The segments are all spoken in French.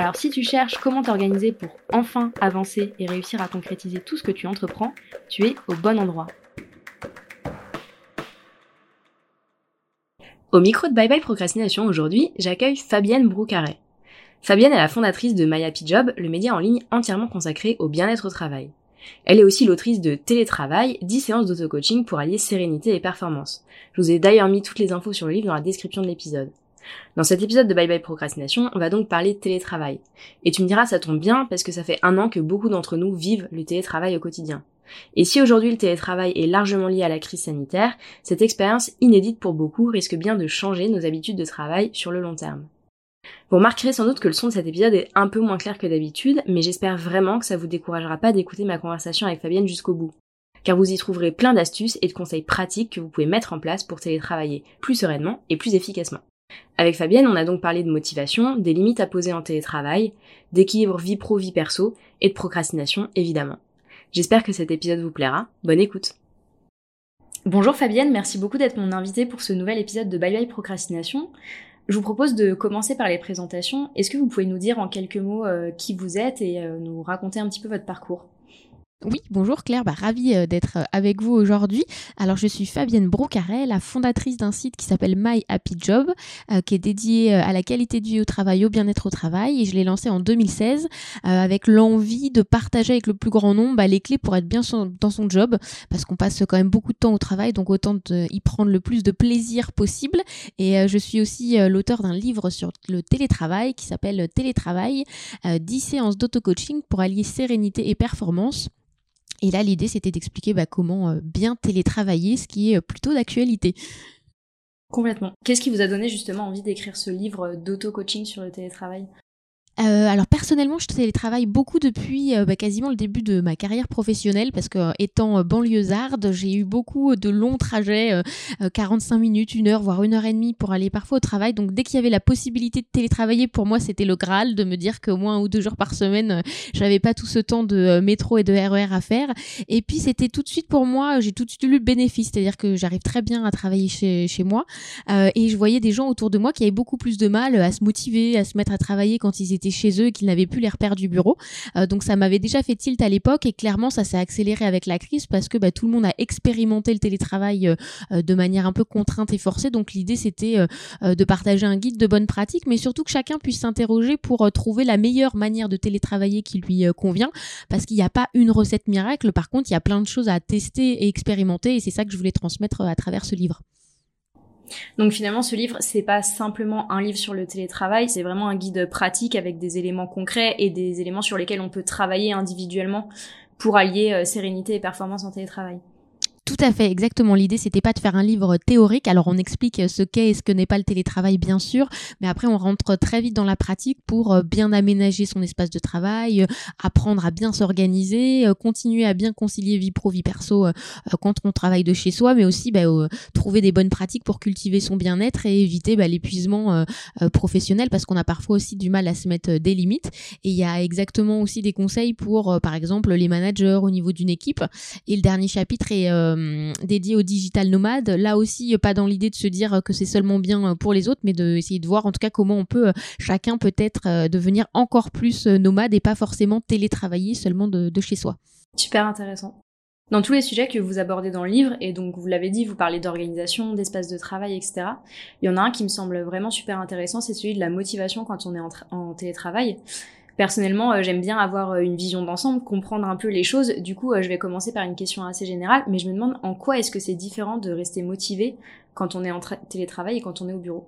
Alors si tu cherches comment t'organiser pour enfin avancer et réussir à concrétiser tout ce que tu entreprends, tu es au bon endroit. Au micro de Bye Bye Procrastination aujourd'hui, j'accueille Fabienne Broucaret. Fabienne est la fondatrice de My Happy Job, le média en ligne entièrement consacré au bien-être au travail. Elle est aussi l'autrice de Télétravail, 10 séances d'auto-coaching pour allier sérénité et performance. Je vous ai d'ailleurs mis toutes les infos sur le livre dans la description de l'épisode. Dans cet épisode de Bye Bye Procrastination, on va donc parler de télétravail. Et tu me diras, ça tombe bien parce que ça fait un an que beaucoup d'entre nous vivent le télétravail au quotidien. Et si aujourd'hui le télétravail est largement lié à la crise sanitaire, cette expérience inédite pour beaucoup risque bien de changer nos habitudes de travail sur le long terme. Vous remarquerez sans doute que le son de cet épisode est un peu moins clair que d'habitude, mais j'espère vraiment que ça vous découragera pas d'écouter ma conversation avec Fabienne jusqu'au bout. Car vous y trouverez plein d'astuces et de conseils pratiques que vous pouvez mettre en place pour télétravailler plus sereinement et plus efficacement. Avec Fabienne, on a donc parlé de motivation, des limites à poser en télétravail, d'équilibre vie pro-vie perso et de procrastination évidemment. J'espère que cet épisode vous plaira. Bonne écoute. Bonjour Fabienne, merci beaucoup d'être mon invitée pour ce nouvel épisode de Bye Bye Procrastination. Je vous propose de commencer par les présentations. Est-ce que vous pouvez nous dire en quelques mots euh, qui vous êtes et euh, nous raconter un petit peu votre parcours? Oui, bonjour Claire, bah, ravie euh, d'être euh, avec vous aujourd'hui. Alors je suis Fabienne Brocaret, la fondatrice d'un site qui s'appelle My Happy Job, euh, qui est dédié à la qualité de vie au travail, au bien-être au travail, et je l'ai lancé en 2016 avec l'envie de partager avec le plus grand nombre bah, les clés pour être bien dans son job, parce qu'on passe quand même beaucoup de temps au travail, donc autant y prendre le plus de plaisir possible. Et je suis aussi l'auteur d'un livre sur le télétravail qui s'appelle Télétravail, 10 séances d'auto-coaching pour allier sérénité et performance. Et là, l'idée, c'était d'expliquer bah, comment euh, bien télétravailler, ce qui est euh, plutôt d'actualité. Complètement. Qu'est-ce qui vous a donné justement envie d'écrire ce livre d'auto-coaching sur le télétravail? Euh, alors personnellement, je télétravaille beaucoup depuis euh, bah, quasiment le début de ma carrière professionnelle parce que étant banlieusarde, j'ai eu beaucoup de longs trajets, 45 euh, minutes, une heure, voire une heure et demie pour aller parfois au travail. Donc dès qu'il y avait la possibilité de télétravailler, pour moi c'était le Graal de me dire qu'au moins ou deux jours par semaine, j'avais pas tout ce temps de métro et de RER e à faire. Et puis c'était tout de suite pour moi, j'ai tout de suite eu le bénéfice, c'est-à-dire que j'arrive très bien à travailler chez, chez moi et je voyais des gens autour de moi qui avaient beaucoup plus de mal à se motiver, à se mettre à travailler quand ils étaient chez eux et qu'ils n'avaient plus les repères du bureau. Euh, donc ça m'avait déjà fait tilt à l'époque et clairement ça s'est accéléré avec la crise parce que bah, tout le monde a expérimenté le télétravail euh, euh, de manière un peu contrainte et forcée. Donc l'idée c'était de partager un guide de bonnes pratiques, mais surtout que chacun puisse s'interroger pour trouver la meilleure manière de télétravailler qui lui convient, parce qu'il n'y a pas une recette miracle. Par contre, il y a plein de choses à tester et expérimenter, et c'est ça que je voulais transmettre à travers ce livre. Donc finalement, ce livre, c'est pas simplement un livre sur le télétravail, c'est vraiment un guide pratique avec des éléments concrets et des éléments sur lesquels on peut travailler individuellement pour allier euh, sérénité et performance en télétravail. Tout à fait, exactement. L'idée, c'était pas de faire un livre théorique. Alors, on explique ce qu'est et ce que n'est pas le télétravail, bien sûr, mais après, on rentre très vite dans la pratique pour euh, bien aménager son espace de travail, euh, apprendre à bien s'organiser, euh, continuer à bien concilier vie pro, vie perso quand on travaille de chez soi, mais aussi bah, trouver des bonnes pratiques pour cultiver son bien-être et éviter bah, l'épuisement professionnel parce qu'on a parfois aussi du mal à se mettre des limites. Et il y a exactement aussi des conseils pour, par exemple, les managers au niveau d'une équipe. Et le dernier chapitre est euh, dédié aux digital nomades. Là aussi, pas dans l'idée de se dire que c'est seulement bien pour les autres, mais d'essayer de voir en tout cas comment on peut chacun peut-être euh, devenir encore plus euh, nomade et pas forcément télétravailler seulement de, chez soi. Super intéressant. Dans tous les sujets que vous abordez dans le livre, et donc vous l'avez dit, vous parlez d'organisation, d'espace de travail, etc. Il y en a un qui me semble vraiment super intéressant, c'est celui de la motivation quand on est en télétravail. Personnellement, euh, j'aime bien avoir euh, une vision d'ensemble, comprendre un peu les choses. Du coup, euh, je vais commencer par une question assez générale, mais je me demande en quoi est-ce que c'est différent de rester motivé quand on est en télétravail et quand on est au bureau?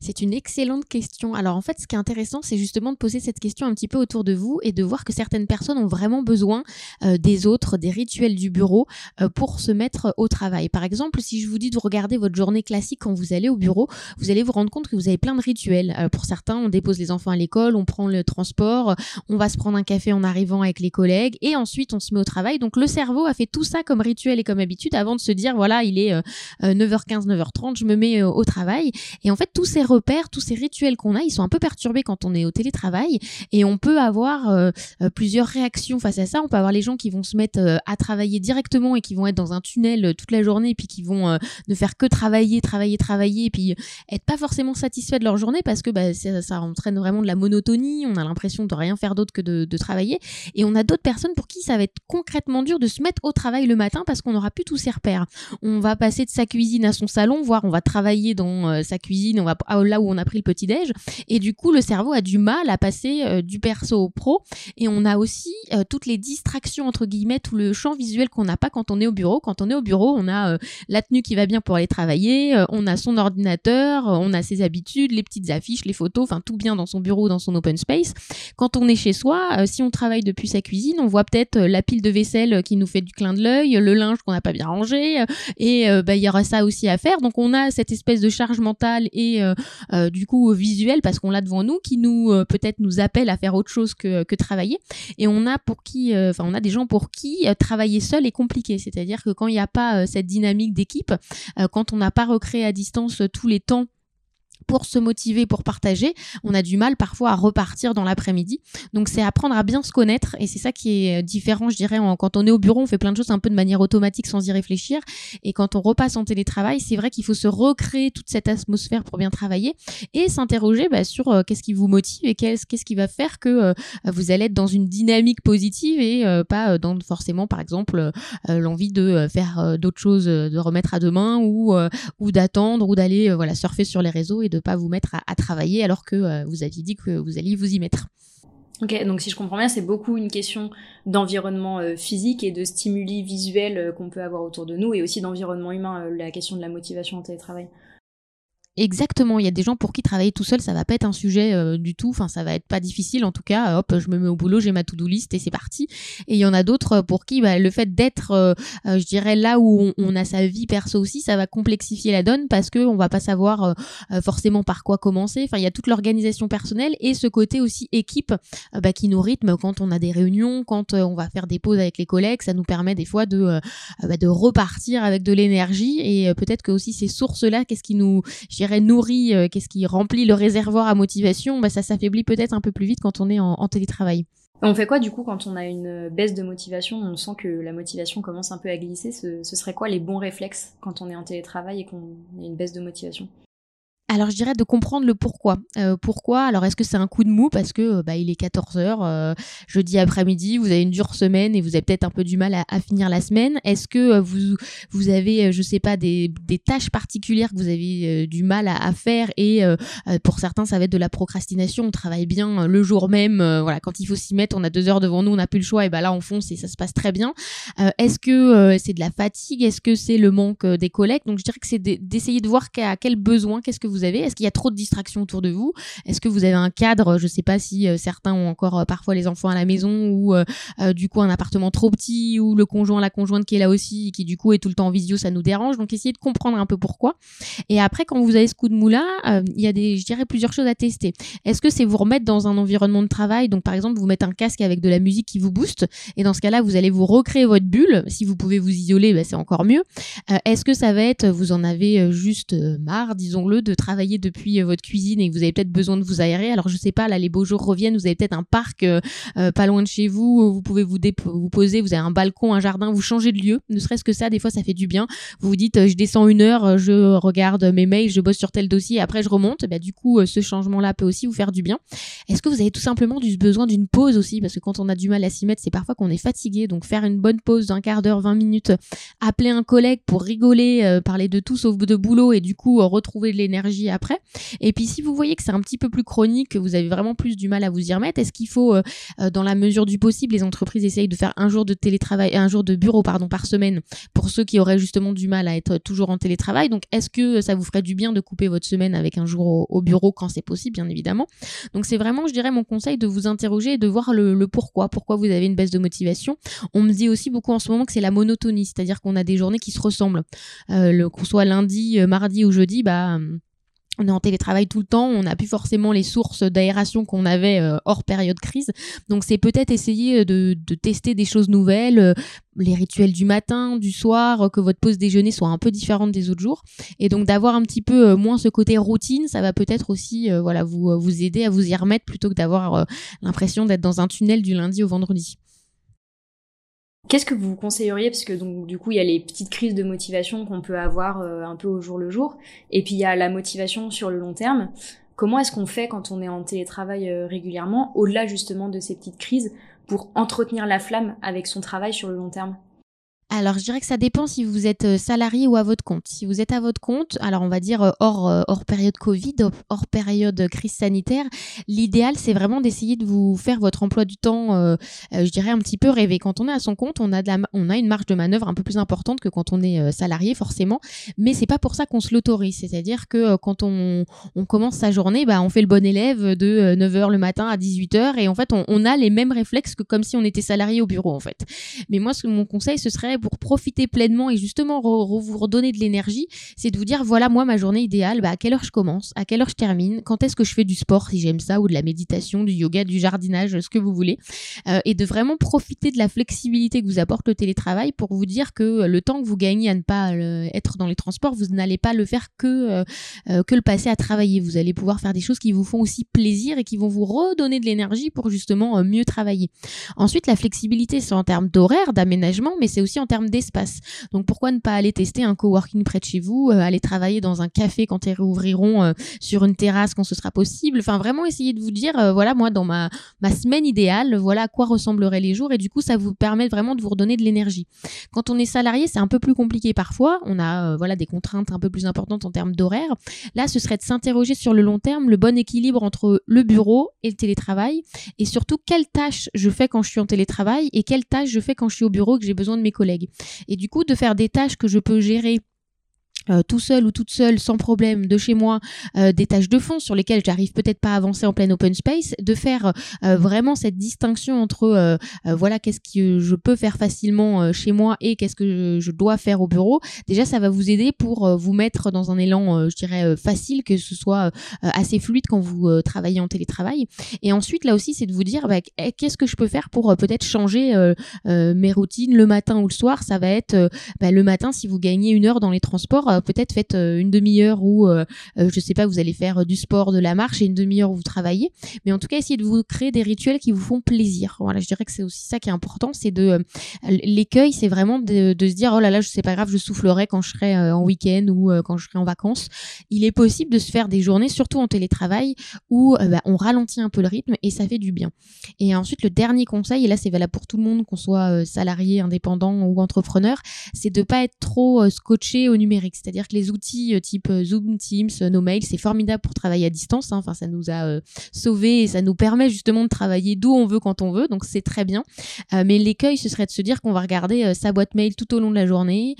C'est une excellente question. Alors en fait, ce qui est intéressant, c'est justement de poser cette question un petit peu autour de vous et de voir que certaines personnes ont vraiment besoin euh, des autres, des rituels du bureau euh, pour se mettre au travail. Par exemple, si je vous dis de regarder votre journée classique quand vous allez au bureau, vous allez vous rendre compte que vous avez plein de rituels. Euh, pour certains, on dépose les enfants à l'école, on prend le transport, on va se prendre un café en arrivant avec les collègues et ensuite on se met au travail. Donc le cerveau a fait tout ça comme rituel et comme habitude avant de se dire voilà, il est 9h15, 9h30, je me mets au travail. Repères, tous ces rituels qu'on a, ils sont un peu perturbés quand on est au télétravail et on peut avoir euh, euh, plusieurs réactions face à ça. On peut avoir les gens qui vont se mettre euh, à travailler directement et qui vont être dans un tunnel toute la journée et puis qui vont ne faire que travailler, travailler, travailler et puis être pas forcément satisfaits de leur journée parce que bah, ça, entraîne vraiment de la monotonie. On a l'impression de rien faire d'autre que de, travailler et on a d'autres personnes pour qui ça va être concrètement dur de se mettre au travail le matin parce qu'on n'aura plus tous ses repères. On va passer de sa cuisine à son salon, voire on va travailler dans sa cuisine, on va là où on a pris le petit déj. Et du coup le cerveau a du mal à passer euh, du perso au pro. Et on a aussi euh, toutes les distractions entre guillemets tout le champ visuel qu'on n'a pas quand on est au bureau. Quand on est au bureau on a euh, la tenue qui va bien pour aller travailler on a son ordinateur on a ses habitudes les petites affiches les photos enfin tout bien dans son bureau dans son open space. Quand on est chez soi si on travaille depuis sa cuisine on voit peut-être la pile de vaisselle qui nous fait du clin de l'œil le linge qu'on n'a pas bien rangé et bah, il y aura ça aussi à faire. Donc on a cette espèce de charge mentale et du coup visuel parce qu'on l'a devant nous qui nous euh, peut-être nous appelle à faire autre chose que, que travailler. Et on a pour qui euh, enfin on a des gens pour qui travailler seul est compliqué. C'est-à-dire que quand il n'y a pas cette dynamique d'équipe quand on n'a pas recréé à distance tous les temps pour se motiver, pour partager, on a du mal parfois à repartir dans l'après-midi. Donc c'est apprendre à bien se connaître et c'est ça qui est différent, je dirais, quand on est au bureau, on fait plein de choses un peu de manière automatique sans y réfléchir. Et quand on repasse en télétravail, c'est vrai qu'il faut se recréer toute cette atmosphère pour bien travailler et s'interroger bah, sur euh, qu'est-ce qui vous motive et qu'est-ce qui va faire que euh, vous allez être dans une dynamique positive et euh, pas forcément, par exemple, l'envie de faire d'autres choses, de remettre à demain ou, ou d'attendre ou d'aller voilà surfer sur les réseaux et de pas vous mettre à, travailler alors que euh, vous aviez dit que vous alliez vous y mettre. Ok, donc si je comprends bien, c'est beaucoup une question d'environnement euh, physique et de stimuli visuels euh, qu'on peut avoir autour de nous et aussi d'environnement humain, la question de la motivation en télétravail. Exactement, il y a des gens pour qui travailler tout seul, ça va pas être un sujet euh, du tout, enfin ça va être pas difficile en tout cas, hop, je me mets au boulot, j'ai ma to-do list et c'est parti. Et il y en a d'autres pour qui bah, le fait d'être, euh, euh, je dirais, là où on, a sa vie perso aussi, ça va complexifier la donne parce que on va pas savoir forcément par quoi commencer. Enfin, il y a toute l'organisation personnelle et ce côté aussi équipe bah, qui nous rythme quand on a des réunions, quand on va faire des pauses avec les collègues, ça nous permet des fois de, bah, de repartir avec de l'énergie et peut-être que aussi ces sources-là, qu'est-ce qui nous, nourrit, euh, qu'est-ce qui remplit le réservoir à motivation, bah, ça s'affaiblit peut-être un peu plus vite quand on est en, télétravail. On fait quoi du coup quand on a une baisse de motivation On sent que la motivation commence un peu à glisser. Ce, ce serait quoi les bons réflexes quand on est en télétravail et qu'on a une baisse de motivation? Alors je dirais de comprendre le pourquoi. Euh, pourquoi? Alors est-ce que c'est un coup de mou? Parce que euh, bah, il est 14h euh, jeudi après-midi, vous avez une dure semaine et vous avez peut-être un peu du mal à, finir la semaine. Est-ce que vous vous avez je sais pas des, des tâches particulières que vous avez du mal à, faire et pour certains ça va être de la procrastination, on travaille bien le jour même voilà, quand il faut s'y mettre, on a deux heures devant nous, on n'a plus le choix et bah là on fonce et ça se passe très bien. est-ce que c'est de la fatigue? Est-ce que c'est le manque des collègues? Donc je dirais que c'est d'essayer de voir à quel besoin qu'est-ce que vous avez? Est-ce qu'il y a trop de distractions autour de vous? Est-ce que vous avez un cadre? Je ne sais pas si euh, certains ont encore euh, parfois les enfants à la maison ou euh, du coup un appartement trop petit ou le conjoint, la conjointe qui est là aussi qui du coup est tout le temps en visio, ça nous dérange. Donc essayez de comprendre un peu pourquoi. Et après, quand vous avez ce coup de mou là, il y a des, je dirais, plusieurs choses à tester. Est-ce que c'est vous remettre dans un environnement de travail? Donc par exemple, vous mettez un casque avec de la musique qui vous booste et dans ce cas-là, vous allez vous recréer votre bulle. Si vous pouvez vous isoler, bah, c'est encore mieux. Est-ce que ça va être, vous en avez juste marre, disons-le, de travailler depuis euh, votre cuisine et que vous avez peut-être besoin de vous aérer. Alors je sais pas, là les beaux jours reviennent, vous avez peut-être un parc euh, euh, pas loin de chez vous, vous pouvez vous, vous poser, vous avez un balcon, un jardin, vous changez de lieu. Ne serait-ce que ça, des fois ça fait du bien. Vous vous dites, je descends une heure, je regarde mes mails, je bosse sur tel dossier, après je remonte. Bah, du coup, ce changement-là peut aussi vous faire du bien. Est-ce que vous avez tout simplement du besoin d'une pause aussi? Parce que quand on a du mal à s'y mettre, c'est parfois qu'on est fatigué. Donc faire une bonne pause d'un quart d'heure, 20 minutes, appeler un collègue pour rigoler, parler de tout sauf de boulot et du coup retrouver de l'énergie après. Et puis si vous voyez que c'est un petit peu plus chronique, que vous avez vraiment plus du mal à vous y remettre, est-ce qu'il faut, dans la mesure du possible, les entreprises essayent de faire un jour de télétravail, un jour de bureau pardon par semaine pour ceux qui auraient justement du mal à être toujours en télétravail? Donc est-ce que ça vous ferait du bien de couper votre semaine avec un jour au, bureau quand c'est possible, bien évidemment? Donc c'est vraiment, je dirais, mon conseil de vous interroger et de voir le, pourquoi, pourquoi vous avez une baisse de motivation? On me dit aussi beaucoup en ce moment que c'est la monotonie, c'est-à-dire qu'on a des journées qui se ressemblent. Euh, qu'on soit lundi, euh, mardi ou jeudi, bah on est en télétravail tout le temps, on n'a plus forcément les sources d'aération qu'on avait euh, hors période crise. Donc c'est peut-être essayer euh, de, tester des choses nouvelles, euh, les rituels du matin, du soir, que votre pause déjeuner soit un peu différente des autres jours. Et donc d'avoir un petit peu moins ce côté routine, ça va peut-être aussi voilà vous, vous aider à vous y remettre plutôt que d'avoir l'impression d'être dans un tunnel du lundi au vendredi. Qu'est-ce que vous conseilleriez? Parce que donc du coup il y a les petites crises de motivation qu'on peut avoir euh, un peu au jour le jour. Et puis il y a la motivation sur le long terme. Comment est-ce qu'on fait quand on est en télétravail euh, régulièrement au-delà justement de ces petites crises pour entretenir la flamme avec son travail sur le long terme? Alors, je dirais que ça dépend si vous êtes euh, salarié ou à votre compte. Si vous êtes à votre compte, alors on va dire euh, hors, euh, hors période Covid, hors période crise sanitaire, l'idéal, c'est vraiment d'essayer de vous faire votre emploi du temps, je dirais, un petit peu rêver. Quand on est à son compte, on a, on a une marge de manœuvre un peu plus importante que quand on est salarié, forcément. Mais c'est pas pour ça qu'on se l'autorise. C'est-à-dire que quand on, on, commence sa journée, bah, on fait le bon élève de 9h le matin à 18h et en fait, on, on a les mêmes réflexes que comme si on était salarié au bureau, en fait. Mais moi, ce, mon conseil, ce serait pour profiter pleinement et justement vous redonner de l'énergie, c'est de vous dire voilà moi ma journée idéale, bah, à quelle heure je commence, à quelle heure je termine, quand est-ce que je fais du sport si j'aime ça ou de la méditation, du yoga, du jardinage, ce que vous voulez, euh, et de vraiment profiter de la flexibilité que vous apporte le télétravail pour vous dire que le temps que vous gagnez à ne pas euh, être dans les transports, vous n'allez pas le faire que euh, que le passer à travailler. Vous allez pouvoir faire des choses qui vous font aussi plaisir et qui vont vous redonner de l'énergie pour justement mieux travailler. Ensuite, la flexibilité, c'est en termes d'horaire, d'aménagement, mais c'est aussi en termes d'espace. Donc pourquoi ne pas aller tester un coworking près de chez vous, euh, aller travailler dans un café quand ils réouvriront euh, sur une terrasse quand ce sera possible? Enfin vraiment essayer de vous dire euh, voilà moi dans ma ma semaine idéale, voilà à quoi ressembleraient les jours et du coup ça vous permet vraiment de vous redonner de l'énergie. Quand on est salarié, c'est un peu plus compliqué parfois, on a voilà des contraintes un peu plus importantes en termes d'horaire. Là, ce serait de s'interroger sur le long terme le bon équilibre entre le bureau et le télétravail et surtout quelles tâches je fais quand je suis en télétravail et quelles tâches je fais quand je suis au bureau que j'ai besoin de mes collègues. Et du coup, de faire des tâches que je peux gérer euh, tout seul ou toute seule sans problème de chez moi euh, des tâches de fond sur lesquelles j'arrive peut-être pas à avancer en plein open space de faire euh, vraiment cette distinction entre voilà qu'est-ce que je peux faire facilement chez moi et qu'est-ce que je, dois faire au bureau. Déjà ça va vous aider pour vous mettre dans un élan je dirais facile que ce soit assez fluide quand vous travaillez en télétravail. Et ensuite là aussi c'est de vous dire bah, eh, qu'est-ce que je peux faire pour peut-être changer mes routines le matin ou le soir. Ça va être bah, le matin si vous gagnez une heure dans les transports euh, peut-être faites euh, une demi-heure où euh, je sais pas, vous allez faire du sport, de la marche et une demi-heure où vous travaillez. Mais en tout cas, essayez de vous créer des rituels qui vous font plaisir. Voilà, je dirais que c'est aussi ça qui est important, c'est de l'écueil, c'est vraiment de, se dire oh là là, je sais pas grave, je soufflerai quand je serai en week-end ou quand je serai en vacances. Il est possible de se faire des journées, surtout en télétravail, où bah, on ralentit un peu le rythme et ça fait du bien. Et ensuite, le dernier conseil, et là c'est valable pour tout le monde, qu'on soit salarié, indépendant ou entrepreneur, c'est de pas être trop scotché au numérique. C'est-à-dire que les outils euh, type euh, Zoom, Teams, euh, nos mails, c'est formidable pour travailler à distance. Hein. Enfin, ça nous a sauvés et ça nous permet justement de travailler d'où on veut quand on veut. Donc c'est très bien. mais l'écueil, ce serait de se dire qu'on va regarder sa boîte mail tout au long de la journée,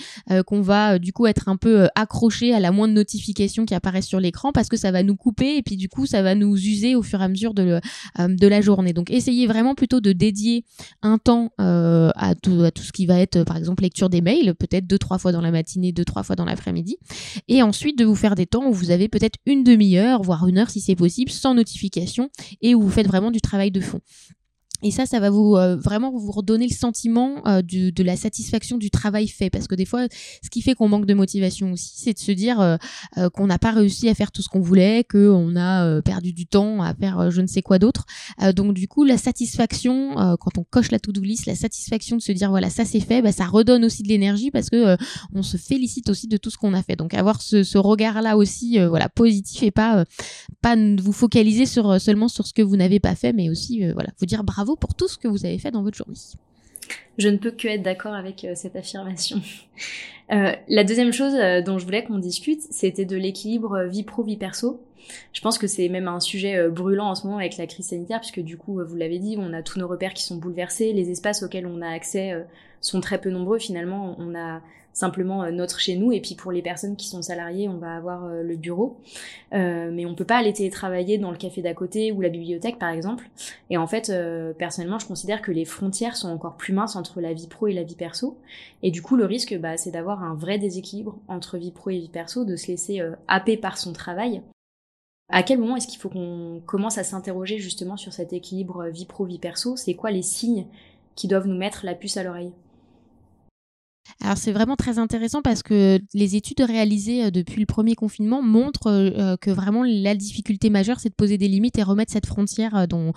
qu'on va du coup être un peu accroché à la moindre notification qui apparaît sur l'écran parce que ça va nous couper et puis du coup ça va nous user au fur et à mesure de, la journée. Donc essayez vraiment plutôt de dédier un temps à tout ce qui va être par exemple lecture des mails, peut-être deux trois fois dans la matinée, deux trois fois dans l'après-midi Et ensuite de vous faire des temps où vous avez peut-être une demi-heure, voire une heure si c'est possible, sans notification, et où vous faites vraiment du travail de fond. Et ça, ça va vous euh, vraiment vous redonner le sentiment euh, de la satisfaction du travail fait. Parce que des fois, ce qui fait qu'on manque de motivation aussi, c'est de se dire euh, qu'on n'a pas réussi à faire tout ce qu'on voulait, qu'on a perdu du temps à faire je ne sais quoi d'autre. donc du coup, la satisfaction, quand on coche la to-do list, la satisfaction de se dire voilà ça c'est fait, bah, ça redonne aussi de l'énergie parce que on se félicite aussi de tout ce qu'on a fait. Donc avoir ce, ce regard-là aussi, voilà positif et pas pas vous focaliser sur seulement sur ce que vous n'avez pas fait, mais aussi voilà vous dire bravo pour tout ce que vous avez fait dans votre journée. Je ne peux que être d'accord avec cette affirmation. la deuxième chose dont je voulais qu'on discute, c'était de l'équilibre vie pro vie perso. Je pense que c'est même un sujet brûlant en ce moment avec la crise sanitaire, puisque du coup, vous l'avez dit, on a tous nos repères qui sont bouleversés, les espaces auxquels on a accès sont très peu nombreux. Finalement, on a simplement euh, notre chez nous. Et puis pour les personnes qui sont salariées on va avoir euh, le bureau. Euh, mais on peut pas aller télétravailler dans le café d'à côté ou la bibliothèque par exemple. Et en fait personnellement je considère que les frontières sont encore plus minces entre la vie pro et la vie perso. Et du coup le risque bah, c'est d'avoir un vrai déséquilibre entre vie pro et vie perso de se laisser happer par son travail. À quel moment est-ce qu'il faut qu'on commence à s'interroger justement sur cet équilibre vie pro vie perso? C'est quoi les signes qui doivent nous mettre la puce à l'oreille? Alors c'est vraiment très intéressant parce que les études réalisées euh, depuis le premier confinement montrent euh, euh, que vraiment la difficulté majeure c'est de poser des limites et remettre cette frontière dont,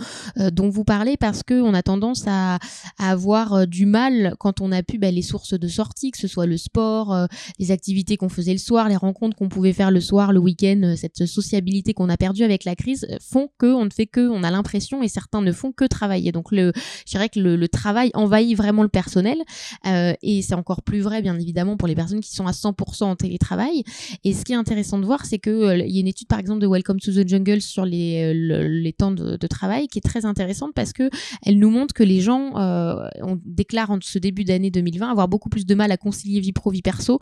dont vous parlez parce qu'on a tendance à, avoir du mal quand on a pu bah, les sources de sortie, que ce soit le sport, les activités qu'on faisait le soir, les rencontres qu'on pouvait faire le soir, le week-end, cette sociabilité qu'on a perdue avec la crise font que on ne fait que, on a l'impression et certains ne font que travailler. Donc le, je dirais que le, le travail envahit vraiment le personnel et c'est encore plus vrai, bien évidemment, pour les personnes qui sont à 100% en télétravail. Et ce qui est intéressant de voir, c'est qu'il euh, y a une étude, par exemple, de Welcome to the Jungle sur les, euh, les temps de, travail qui est très intéressante parce que elle nous montre que les gens, euh, on déclare en ce début d'année 2020 avoir beaucoup plus de mal à concilier vie pro, vie perso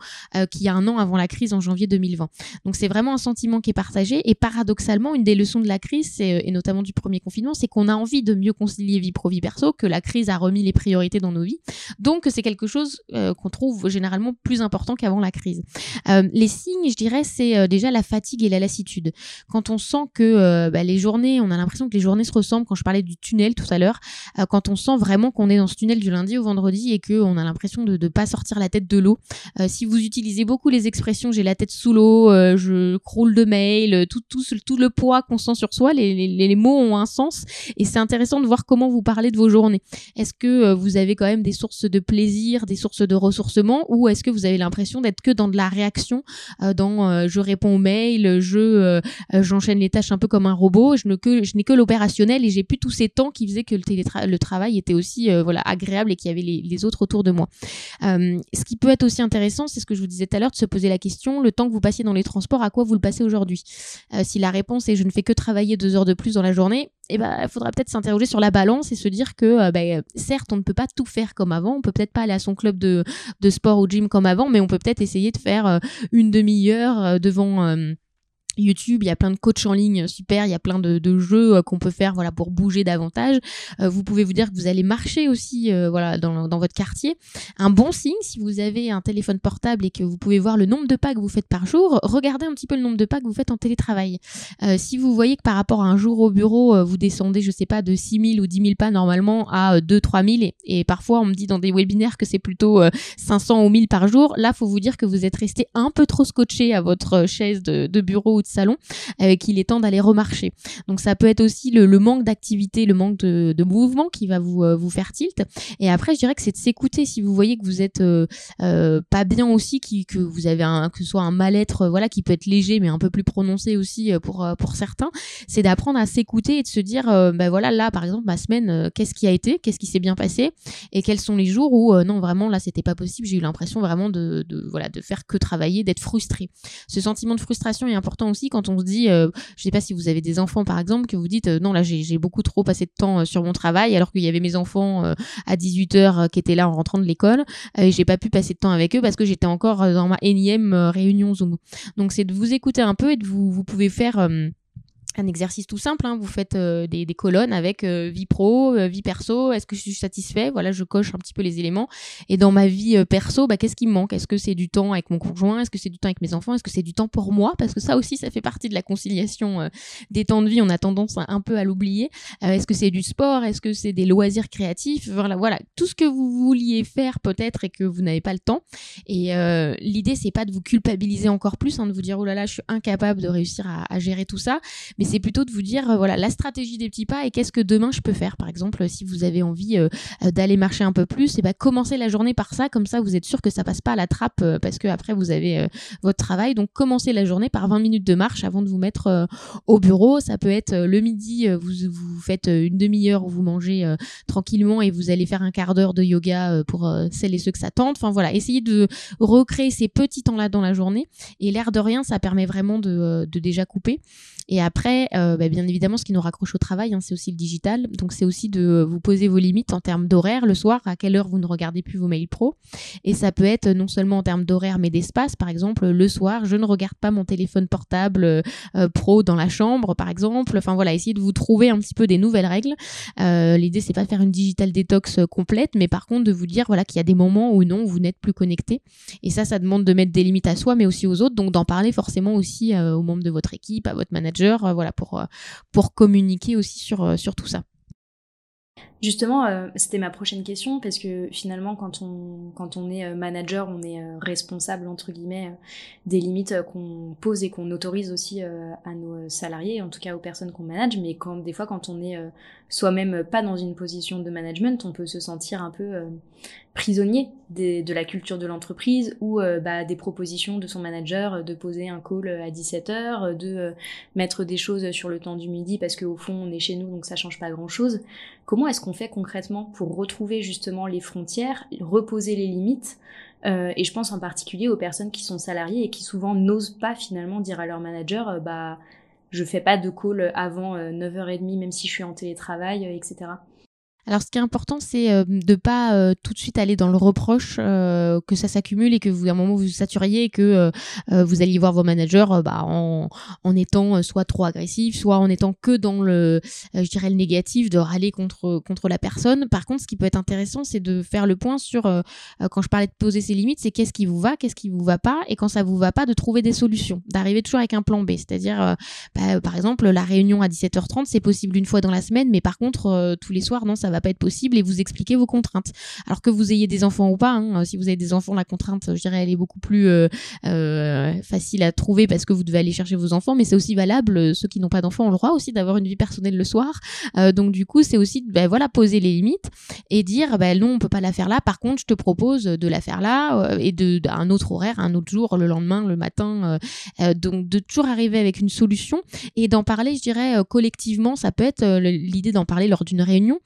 qu'il y a un an avant la crise en janvier 2020. Donc c'est vraiment un sentiment qui est partagé. Et paradoxalement, une des leçons de la crise, et notamment du premier confinement, c'est qu'on a envie de mieux concilier vie pro, vie perso, que la crise a remis les priorités dans nos vies. Donc c'est quelque chose qu'on trouve généralement plus important qu'avant la crise. Euh, les signes, je dirais, c'est euh, déjà la fatigue et la lassitude. Quand on sent que euh, bah, les journées, on a l'impression que les journées se ressemblent. Quand je parlais du tunnel tout à l'heure, quand on sent vraiment qu'on est dans ce tunnel du lundi au vendredi et qu'on a l'impression de ne pas sortir la tête de l'eau. si vous utilisez beaucoup les expressions j'ai la tête sous l'eau, je croule de mail, tout, le poids qu'on sent sur soi, les mots ont un sens et c'est intéressant de voir comment vous parlez de vos journées. Est-ce que vous avez quand même des sources de plaisir, des sources de ressources ou est-ce que vous avez l'impression d'être que dans de la réaction, euh, dans euh, je réponds aux mails, je euh, j'enchaîne les tâches un peu comme un robot, je n'ai que l'opérationnel et j'ai plus tous ces temps qui faisaient que le, le travail était aussi voilà agréable et qu'il y avait les, autres autour de moi. ce qui peut être aussi intéressant, c'est ce que je vous disais tout à l'heure, de se poser la question le temps que vous passiez dans les transports, à quoi vous le passez aujourd'hui? Si la réponse est je ne fais que travailler deux heures de plus dans la journée, eh ben, il faudra peut-être s'interroger sur la balance et se dire que, bah, certes, on ne peut pas tout faire comme avant, on peut peut-être pas aller à son club de, de sport au gym comme avant, mais on peut peut-être essayer de faire euh, une demi-heure euh, devant euh, YouTube, il y a plein de coachs en ligne super, il y a plein de, jeux euh, qu'on peut faire voilà pour bouger davantage. Euh, vous pouvez vous dire que vous allez marcher aussi euh, voilà dans, votre quartier. Un bon signe si vous avez un téléphone portable et que vous pouvez voir le nombre de pas que vous faites par jour, regardez un petit peu le nombre de pas que vous faites en télétravail. si vous voyez que par rapport à un jour au bureau, vous descendez je sais pas de 6000 ou 10 000 pas normalement à 2 3000 et, et parfois on me dit dans des webinaires que c'est plutôt 500 ou 1000 par jour. Là, faut vous dire que vous êtes resté un peu trop scotché à votre chaise de bureau salon, euh, qu'il est temps d'aller remarcher. Donc ça peut être aussi le, manque d'activité, le manque de, mouvement qui va vous, euh, vous faire tilt. Et après, je dirais que c'est de s'écouter si vous voyez que vous êtes euh, pas bien aussi, qui, que vous avez un, que ce soit un mal-être, voilà, qui peut être léger mais un peu plus prononcé aussi pour pour certains, c'est d'apprendre à s'écouter et de se dire, ben voilà, là par exemple ma semaine, qu'est-ce qui a été, qu'est-ce qui s'est bien passé, et quels sont les jours où non vraiment là c'était pas possible, j'ai eu l'impression vraiment de, de voilà de faire que travailler, d'être frustré. Ce sentiment de frustration est important quand on se dit, euh, je sais pas si vous avez des enfants par exemple, que vous dites, euh, non là j'ai beaucoup trop passé de temps euh, sur mon travail alors qu'il y avait mes enfants à 18h qui étaient là en rentrant de l'école et j'ai pas pu passer de temps avec eux parce que j'étais encore dans ma énième réunion Zoom. Donc c'est de vous écouter un peu et de vous, vous pouvez faire un exercice tout simple, hein. vous faites euh, des, colonnes avec euh, vie pro, euh, vie perso, est-ce que je suis satisfait? Voilà, je coche un petit peu les éléments. Et dans ma vie perso, bah, qu'est-ce qui me manque? Est-ce que c'est du temps avec mon conjoint? Est-ce que c'est du temps avec mes enfants? Est-ce que c'est du temps pour moi? Parce que ça aussi, ça fait partie de la conciliation des temps de vie. On a tendance un peu à l'oublier. Est-ce que c'est du sport? Est-ce que c'est des loisirs créatifs? Voilà, voilà, tout ce que vous vouliez faire peut-être et que vous n'avez pas le temps. Et l'idée, c'est pas de vous culpabiliser encore plus, hein, de vous dire oh là là, je suis incapable de réussir à, à gérer tout ça, mais c'est plutôt de vous dire, voilà, la stratégie des petits pas et qu'est-ce que demain je peux faire. Par exemple, si vous avez envie d'aller marcher un peu plus, et ben commencez la journée par ça, comme ça vous êtes sûr que ça passe pas à la trappe parce que après vous avez votre travail. Donc commencez la journée par 20 minutes de marche avant de vous mettre au bureau. Ça peut être le midi, vous, vous faites une demi-heure où vous mangez tranquillement et vous allez faire un quart d'heure de yoga pour celles et ceux que ça tente. Enfin voilà, essayez de recréer ces petits temps-là dans la journée. Et l'air de rien, ça permet vraiment de déjà couper. Et après, euh, bah, bien évidemment, ce qui nous raccroche au travail, hein, c'est aussi le digital. Donc, c'est aussi de vous poser vos limites en termes d'horaire le soir, à quelle heure vous ne regardez plus vos mails pro? Et ça peut être non seulement en termes d'horaire, mais d'espace. Par exemple, le soir, je ne regarde pas mon téléphone portable euh, pro dans la chambre, par exemple. Enfin voilà, essayez de vous trouver un petit peu des nouvelles règles. Euh, L'idée, c'est pas de faire une digital détox euh, complète, mais par contre de vous dire voilà qu'il y a des moments où non, vous n'êtes plus connecté. Et ça, ça demande de mettre des limites à soi, mais aussi aux autres. Donc d'en parler forcément aussi aux membres de votre équipe, à votre manager euh, voilà, pour, euh, pour communiquer aussi sur, euh, tout ça. Justement, c'était ma prochaine question parce que finalement, quand on quand on est manager, on est responsable entre guillemets des limites qu'on pose et qu'on autorise aussi à nos salariés, en tout cas aux personnes qu'on manage. Mais quand des fois, quand on est soi-même pas dans une position de management, on peut se sentir un peu prisonnier de la culture de l'entreprise ou euh, bah, des propositions de son manager de poser un call à 17h, de euh, mettre des choses sur le temps du midi parce qu'au fond on est chez nous donc ça change pas grand-chose. Comment est-ce qu'on fait concrètement pour retrouver justement les frontières, reposer les limites euh, et je pense en particulier aux personnes qui sont salariées et qui souvent n'osent pas finalement dire à leur manager bah je fais pas de call avant 9h30 même si je suis en télétravail, etc. Alors, ce qui est important, c'est euh, de pas euh, tout de suite aller dans le reproche euh, que ça s'accumule et que vous, à un moment, vous saturiez et que vous alliez voir vos managers bah, en, en étant soit trop agressif, soit en étant que dans le, je dirais, le négatif, de râler contre, contre la personne. Par contre, ce qui peut être intéressant, c'est de faire le point sur, quand je parlais de poser ses limites, c'est qu'est-ce qui vous va, qu'est-ce qui vous va pas, et quand ça vous va pas, de trouver des solutions, d'arriver toujours avec un plan B. C'est-à-dire, bah, par exemple, la réunion à 17h30, c'est possible une fois dans la semaine, mais par contre, tous les soirs, non, ça va va pas être possible et vous expliquer vos contraintes. Alors que vous ayez des enfants ou pas, hein, si vous avez des enfants, la contrainte, je dirais, elle est beaucoup plus euh, euh, facile à trouver parce que vous devez aller chercher vos enfants, mais c'est aussi valable, euh, ceux qui n'ont pas d'enfants ont le droit aussi d'avoir une vie personnelle le soir. donc du coup, c'est aussi, ben, voilà, poser les limites et dire, ben non, on peut pas la faire là, par contre, je te propose de la faire là et de, autre horaire, un autre jour, le lendemain, le matin. donc de toujours arriver avec une solution et d'en parler, je dirais, collectivement, ça peut être l'idée d'en parler lors d'une réunion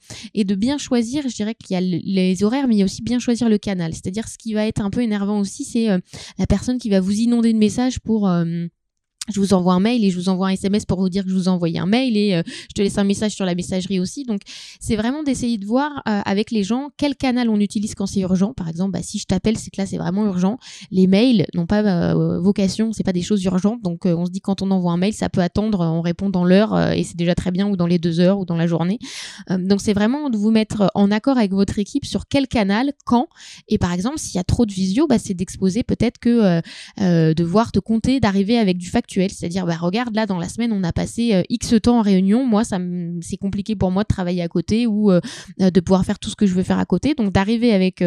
de bien choisir, je dirais qu'il y a les horaires, mais il y a aussi bien choisir le canal. C'est-à-dire ce qui va être un peu énervant aussi, c'est euh, la personne qui va vous inonder de messages pour euh, je vous envoie un mail et je vous envoie un SMS pour vous dire que je vous ai envoyé un mail et euh, je te laisse un message sur la messagerie aussi. Donc, c'est vraiment d'essayer de voir euh, avec les gens quel canal on utilise quand c'est urgent. Par exemple, bah, si je t'appelle, c'est que là, c'est vraiment urgent. Les mails n'ont pas euh, vocation, c'est pas des choses urgentes. Donc, on se dit quand on envoie un mail, ça peut attendre, on répond dans l'heure et c'est déjà très bien ou dans les deux heures ou dans la journée. donc, c'est vraiment de vous mettre en accord avec votre équipe sur quel canal, quand. Et par exemple, s'il y a trop de visio, bah, c'est d'exposer peut-être que de voir te compter, d'arriver avec du factuel c'est-à-dire bah regarde là dans la semaine on a passé euh, X temps en réunion, moi ça c'est compliqué pour moi de travailler à côté ou euh, euh, de pouvoir faire tout ce que je veux faire à côté, donc d'arriver avec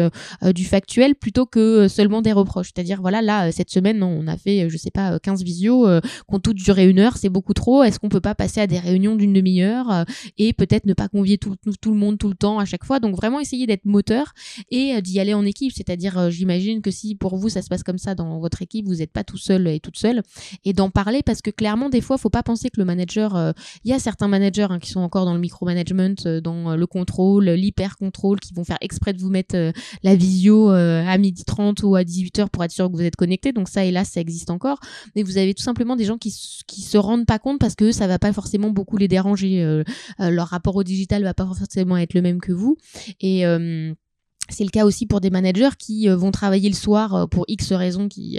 du factuel plutôt que seulement des reproches, c'est-à-dire voilà là cette semaine on a fait je sais pas 15 visios qu'on toutes duré une heure, c'est beaucoup trop, est-ce qu'on peut pas passer à des réunions d'une demi-heure et peut-être ne pas convier tout, tout, le monde tout le temps à chaque fois, donc vraiment essayer d'être moteur et d'y aller en équipe, c'est-à-dire j'imagine que si pour vous ça se passe comme ça dans votre équipe, vous n'êtes pas tout seul et toute seule et d'en parler parce que clairement, des fois, faut pas penser que le manager, euh, il y a certains managers hein, qui sont encore dans le micromanagement, euh, dans euh, le contrôle, l'hyper-contrôle, qui vont faire exprès de vous mettre la visio à midi 30 ou à 18h pour être sûr que vous êtes connecté. Donc ça, hélas, ça existe encore. Mais vous avez tout simplement des gens qui, qui se rendent pas compte parce que ça va pas forcément beaucoup les déranger. leur rapport au digital va pas forcément être le même que vous. Et c'est le cas aussi pour des managers qui euh, vont travailler le soir euh, pour X raisons qui,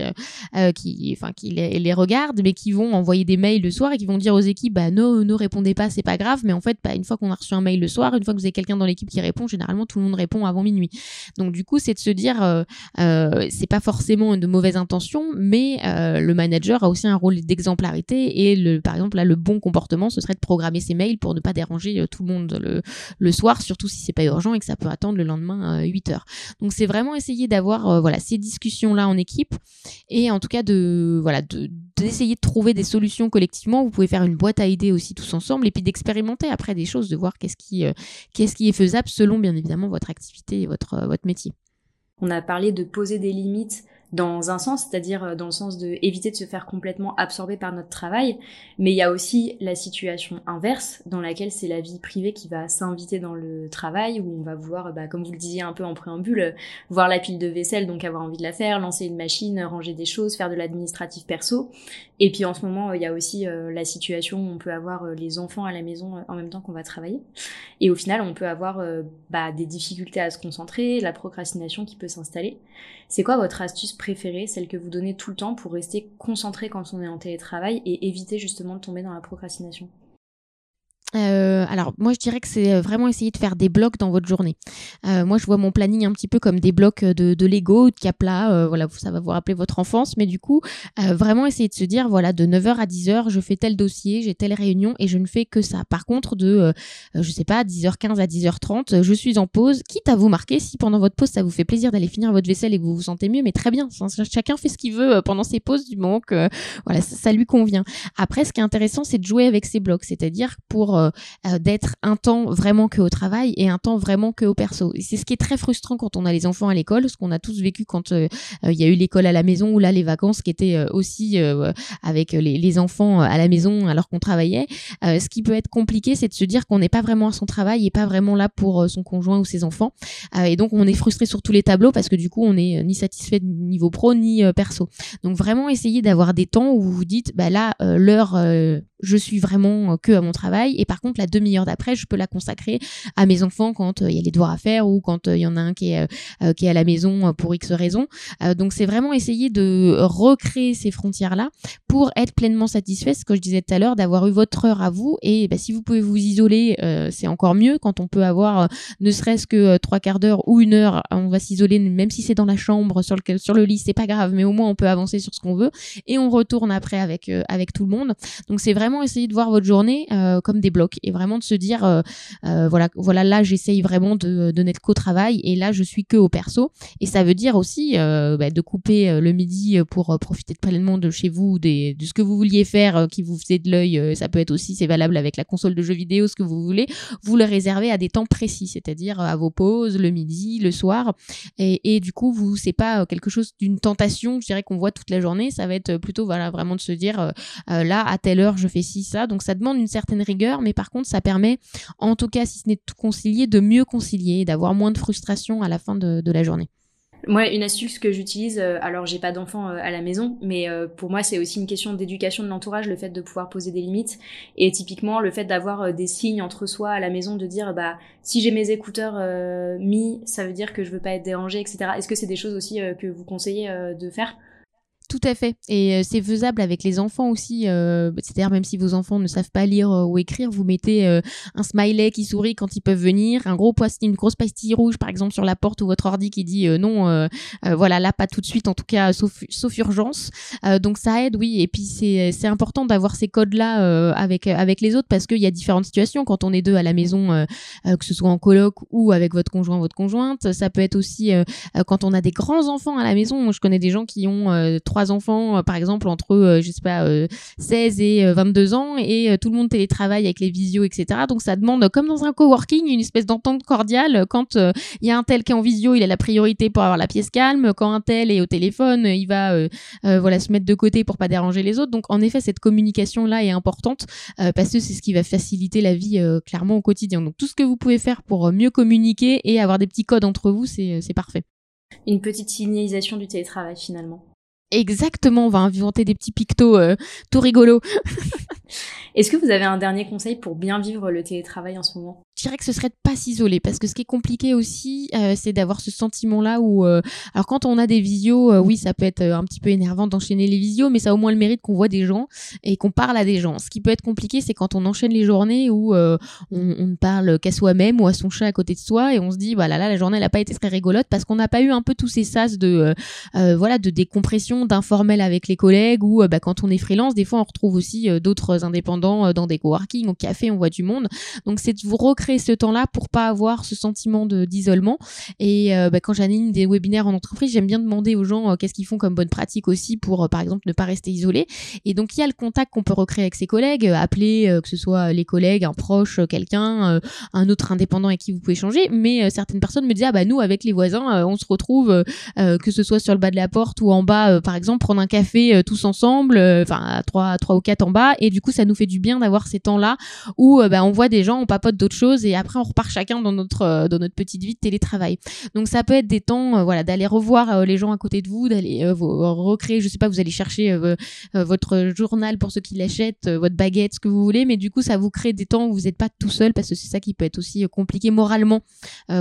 euh, qui, enfin, qui les, regardent, mais qui vont envoyer des mails le soir et qui vont dire aux équipes, bah, non, ne répondez pas, c'est pas grave. Mais en fait, bah, une fois qu'on a reçu un mail le soir, une fois que vous avez quelqu'un dans l'équipe qui répond, généralement, tout le monde répond avant minuit. Donc, du coup, c'est de se dire, c'est pas forcément de mauvaise intention, mais le manager a aussi un rôle d'exemplarité et le, par exemple, là, le bon comportement, ce serait de programmer ses mails pour ne pas déranger tout le monde le, le soir, surtout si c'est pas urgent et que ça peut attendre le lendemain 8 heures. Donc c'est vraiment essayer d'avoir voilà ces discussions là en équipe et en tout cas de voilà d'essayer de, trouver des solutions collectivement. Vous pouvez faire une boîte à idées aussi tous ensemble et puis d'expérimenter après des choses, de voir qu'est-ce qui qui est faisable selon bien évidemment votre activité et votre votre métier. On a parlé de poser des limites dans un sens, c'est-à-dire euh, dans le sens de éviter de se faire complètement absorber par notre travail, mais il y a aussi la situation inverse dans laquelle c'est la vie privée qui va s'inviter dans le travail, où on va voir, bah, comme vous le disiez un peu en préambule, voir la pile de vaisselle, donc avoir envie de la faire, lancer une machine, ranger des choses, faire de l'administratif perso. Et puis en ce moment, il y a aussi euh, la situation où on peut avoir euh, les enfants à la maison en même temps qu'on va travailler. Et au final, on peut avoir bah, des difficultés à se concentrer, la procrastination qui peut s'installer. C'est quoi votre astuce préférée, celle que vous donnez tout le temps pour rester concentré quand on est en télétravail et éviter justement de tomber dans la procrastination? Euh, alors moi je dirais que c'est euh, vraiment essayer de faire des blocs dans votre journée. Euh, moi je vois mon planning un petit peu comme des blocs de, Lego, de Capla, voilà ça va vous rappeler votre enfance, mais du coup vraiment essayer de se dire voilà de 9h à 10h je fais tel dossier, j'ai telle réunion et je ne fais que ça. Par contre de je sais pas 10h15 à 10h30 je suis en pause, quitte à vous marquer si pendant votre pause ça vous fait plaisir d'aller finir votre vaisselle et que vous vous sentez mieux, mais très bien, chacun fait ce qu'il veut pendant ses pauses du moment que voilà ça, ça lui convient. Après ce qui est intéressant c'est de jouer avec ces blocs, c'est-à-dire pour euh, euh, d'être un temps vraiment que au travail et un temps vraiment que au perso. C'est ce qui est très frustrant quand on a les enfants à l'école, ce qu'on a tous vécu quand euh, il y a eu l'école à la maison ou là les vacances qui étaient aussi avec les, enfants à la maison alors qu'on travaillait. ce qui peut être compliqué, c'est de se dire qu'on n'est pas vraiment à son travail et pas vraiment là pour son conjoint ou ses enfants. et donc on est frustré sur tous les tableaux parce que du coup on n'est ni satisfait niveau pro ni perso. Donc vraiment essayer d'avoir des temps où vous vous dites bah là l'heure je suis vraiment que à mon travail. Et par contre la demi-heure d'après je peux la consacrer à mes enfants quand euh, il y a les devoirs à faire ou quand euh, il y en a un qui est euh, qui est à la maison pour X raisons. Donc c'est vraiment essayer de recréer ces frontières là pour être pleinement satisfait ce que je disais tout à l'heure d'avoir eu votre heure à vous. Et bah, si vous pouvez vous isoler c'est encore mieux quand on peut avoir ne serait-ce que trois quarts d'heure ou une heure on va s'isoler même si c'est dans la chambre sur le sur le lit c'est pas grave mais au moins on peut avancer sur ce qu'on veut. Et on retourne après avec avec tout le monde. Donc c'est vraiment essayer de voir votre journée euh, comme des blocs et vraiment de se dire euh, euh, voilà voilà là j'essaye vraiment de, de n'être qu'au travail et là je suis que au perso. Et ça veut dire aussi bah, de couper le midi pour profiter de pleinement de chez vous des, de ce que vous vouliez faire qui vous faisait de l'œil ça peut être aussi c'est valable avec la console de jeux vidéo ce que vous voulez. Vous le réservez à des temps précis c'est-à-dire à vos pauses le midi le soir. Et, et du coup vous c'est pas quelque chose d'une tentation je dirais qu'on voit toute la journée. Ça va être plutôt voilà vraiment de se dire là à telle heure je fais ci ça. Donc ça demande une certaine rigueur, mais par contre ça permet, en tout cas si ce n'est tout concilier, de mieux concilier, d'avoir moins de frustration à la fin de, la journée. Moi, une astuce que j'utilise, euh, alors j'ai pas d'enfants euh, à la maison, mais euh, pour moi c'est aussi une question d'éducation de l'entourage, le fait de pouvoir poser des limites et typiquement le fait d'avoir des signes entre soi à la maison, de dire bah si j'ai mes écouteurs mis, ça veut dire que je veux pas être dérangé, etc. Est-ce que c'est des choses aussi que vous conseillez de faire? Tout à fait. Et euh, c'est faisable avec les enfants aussi. Euh, c'est-à-dire même si vos enfants ne savent pas lire euh, ou écrire, vous mettez un smiley qui sourit quand ils peuvent venir, un gros post une grosse pastille rouge par exemple sur la porte ou votre ordi qui dit non, voilà là pas tout de suite en tout cas sauf, urgence. donc ça aide, oui. Et puis c'est c'est important d'avoir ces codes là avec avec les autres parce qu'il y a différentes situations quand on est deux à la maison, que ce soit en coloc ou avec votre conjoint votre conjointe. Ça peut être aussi quand on a des grands enfants à la maison. Je connais des gens qui ont trois enfants, euh, par exemple, entre, euh, je sais pas, 16 euh, et 22 ans, et tout le monde télétravaille avec les visios, etc. Donc ça demande, comme dans un coworking, une espèce d'entente cordiale. Quand il y a un tel qui est en visio, il a la priorité pour avoir la pièce calme. Quand un tel est au téléphone, il va voilà se mettre de côté pour pas déranger les autres. Donc en effet, cette communication là est importante parce que c'est ce qui va faciliter la vie clairement au quotidien. Donc tout ce que vous pouvez faire pour mieux communiquer et avoir des petits codes entre vous, c'est parfait. Une petite signalisation du télétravail finalement. Exactement, on va inventer des petits pictos euh, tout rigolos. Est-ce que vous avez un dernier conseil pour bien vivre le télétravail en ce moment? Je dirais que ce serait de pas s'isoler parce que ce qui est compliqué aussi euh, c'est d'avoir ce sentiment là où euh, alors quand on a des visios euh, oui ça peut être un petit peu énervant d'enchaîner les visios mais ça a au moins le mérite qu'on voit des gens et qu'on parle à des gens. Ce qui peut être compliqué c'est quand on enchaîne les journées où on, ne parle qu'à soi-même ou à son chat à côté de soi et on se dit voilà là la journée elle a pas été très rigolote parce qu'on n'a pas eu un peu tous ces sas de voilà de décompression d'informel avec les collègues ou bah, quand on est freelance des fois on retrouve aussi d'autres indépendants dans des coworking au café on voit du monde. Donc c'est de vous recréer ce temps-là pour pas avoir ce sentiment d'isolement. Et euh, bah, quand j'anime des webinaires en entreprise, j'aime bien demander aux gens euh, qu'est-ce qu'ils font comme bonne pratique aussi pour, euh, par exemple, ne pas rester isolé. Et donc, il y a le contact qu'on peut recréer avec ses collègues, appeler que ce soit les collègues, un proche, quelqu'un, un autre indépendant avec qui vous pouvez changer. Mais certaines personnes me disent, ah bah nous, avec les voisins, on se retrouve, que ce soit sur le bas de la porte ou en bas, par exemple, prendre un café tous ensemble, enfin, trois, trois ou quatre en bas. Et du coup, ça nous fait du bien d'avoir ces temps-là où bah, on voit des gens, on papote d'autres choses et après on repart chacun dans notre, dans notre petite vie de télétravail. Donc ça peut être des temps, voilà, d'aller revoir les gens à côté de vous, d'aller recréer, je sais pas, vous allez chercher votre journal pour ceux qui l'achètent, votre baguette, ce que vous voulez, mais du coup ça vous crée des temps où vous n'êtes pas tout seul parce que c'est ça qui peut être aussi compliqué moralement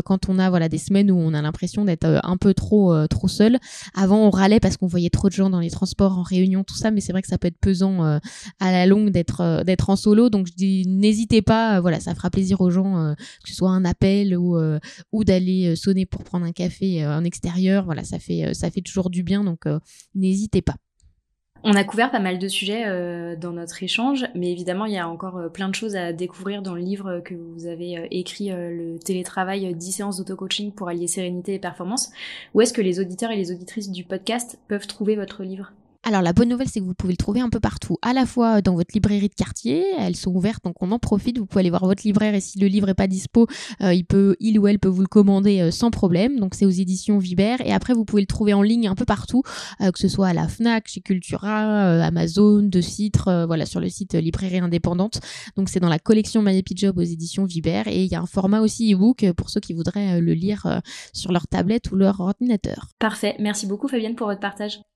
quand on a voilà des semaines où on a l'impression d'être un peu trop trop seul. Avant on râlait parce qu'on voyait trop de gens dans les transports, en réunion, tout ça, mais c'est vrai que ça peut être pesant à la longue d'être d'être en solo. Donc je dis n'hésitez pas, voilà, ça fera plaisir aux gens que ce soit un appel ou ou d'aller sonner pour prendre un café en extérieur. Voilà, ça fait ça fait toujours du bien. Donc n'hésitez pas. On a couvert pas mal de sujets euh, dans notre échange, mais évidemment, il y a encore euh, plein de choses à découvrir dans le livre que vous avez euh, écrit, le télétravail 10 séances d'auto-coaching pour allier sérénité et performance. Où est-ce que les auditeurs et les auditrices du podcast peuvent trouver votre livre? Alors la bonne nouvelle, c'est que vous pouvez le trouver un peu partout, à la fois dans votre librairie de quartier, elles sont ouvertes, donc on en profite. Vous pouvez aller voir votre libraire et si le livre est pas dispo, euh, il peut, il ou elle peut vous le commander euh, sans problème. Donc c'est aux éditions Viber et après vous pouvez le trouver en ligne un peu partout, euh, que ce soit à la Fnac, chez Cultura, Amazon, De Citre, voilà sur le site librairie indépendante. Donc c'est dans la collection My Happy Job aux éditions Viber et il y a un format aussi e-book pour ceux qui voudraient le lire sur leur tablette ou leur ordinateur. Parfait, merci beaucoup Fabienne pour votre partage.